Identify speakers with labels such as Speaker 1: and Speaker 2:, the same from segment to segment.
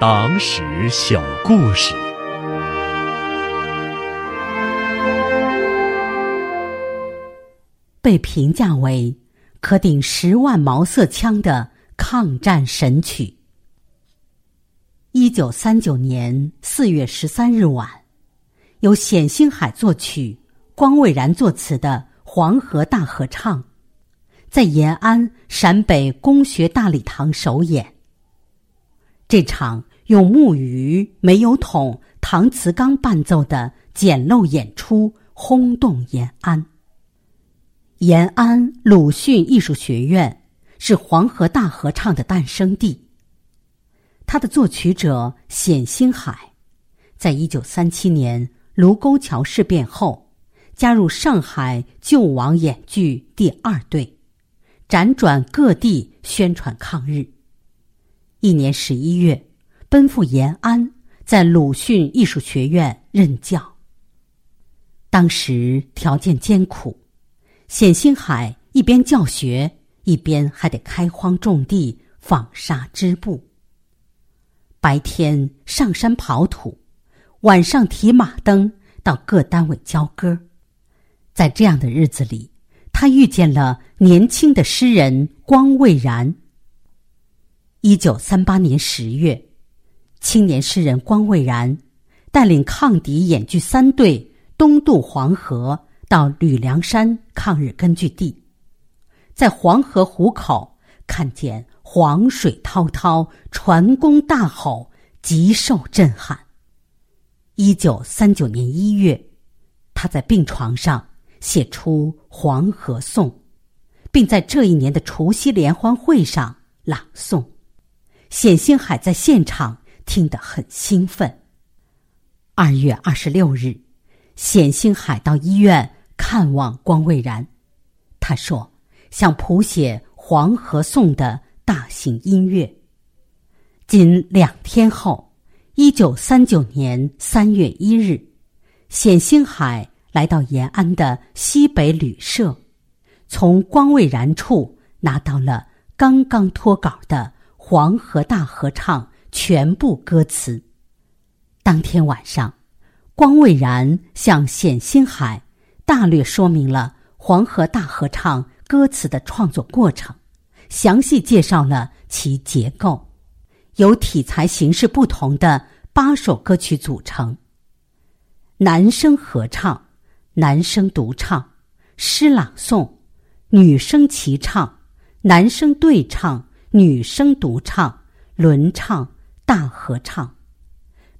Speaker 1: 党史小故事。
Speaker 2: 被评价为可顶十万毛瑟枪的抗战神曲。一九三九年四月十三日晚，由冼星海作曲、光蔚然作词的《黄河大合唱》，在延安陕北工学大礼堂首演。这场用木鱼、煤油桶、搪瓷缸伴奏的简陋演出，轰动延安。延安鲁迅艺术学院是黄河大合唱的诞生地。他的作曲者冼星海，在一九三七年卢沟桥事变后，加入上海救亡演剧第二队，辗转各地宣传抗日。一年十一月，奔赴延安，在鲁迅艺术学院任教。当时条件艰苦。冼星海一边教学，一边还得开荒种地、纺纱织布。白天上山刨土，晚上提马灯到各单位交歌。在这样的日子里，他遇见了年轻的诗人光未然。一九三八年十月，青年诗人光蔚然带领抗敌演剧三队东渡黄河。到吕梁山抗日根据地，在黄河壶口看见黄水滔滔，船工大吼，极受震撼。一九三九年一月，他在病床上写出《黄河颂》，并在这一年的除夕联欢会上朗诵。冼星海在现场听得很兴奋。二月二十六日，冼星海到医院。看望光未然，他说：“想谱写《黄河颂》的大型音乐。”仅两天后，一九三九年三月一日，冼星海来到延安的西北旅社，从光未然处拿到了刚刚脱稿的《黄河大合唱》全部歌词。当天晚上，光蔚然向冼星海。大略说明了《黄河大合唱》歌词的创作过程，详细介绍了其结构，由体裁形式不同的八首歌曲组成。男声合唱、男声独唱、诗朗诵、女声齐唱、男声对唱、女声独唱、轮唱、大合唱。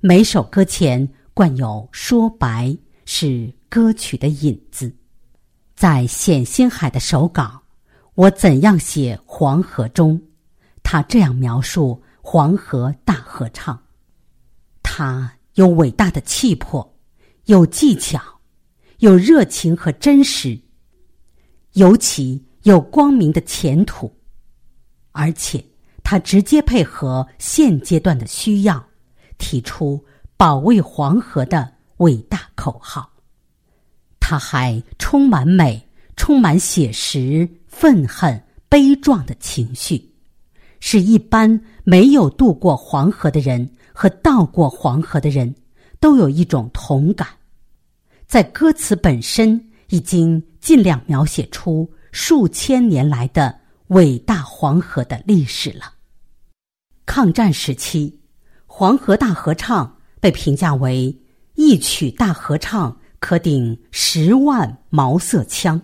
Speaker 2: 每首歌前冠有说白，是。歌曲的引子，在冼星海的手稿《我怎样写黄河》中，他这样描述黄河大合唱：它有伟大的气魄，有技巧，有热情和真实，尤其有光明的前途，而且他直接配合现阶段的需要，提出保卫黄河的伟大口号。他还充满美、充满写实、愤恨、悲壮的情绪，使一般没有渡过黄河的人和到过黄河的人都有一种同感。在歌词本身已经尽量描写出数千年来的伟大黄河的历史了。抗战时期，《黄河大合唱》被评价为一曲大合唱。可顶十万毛瑟枪。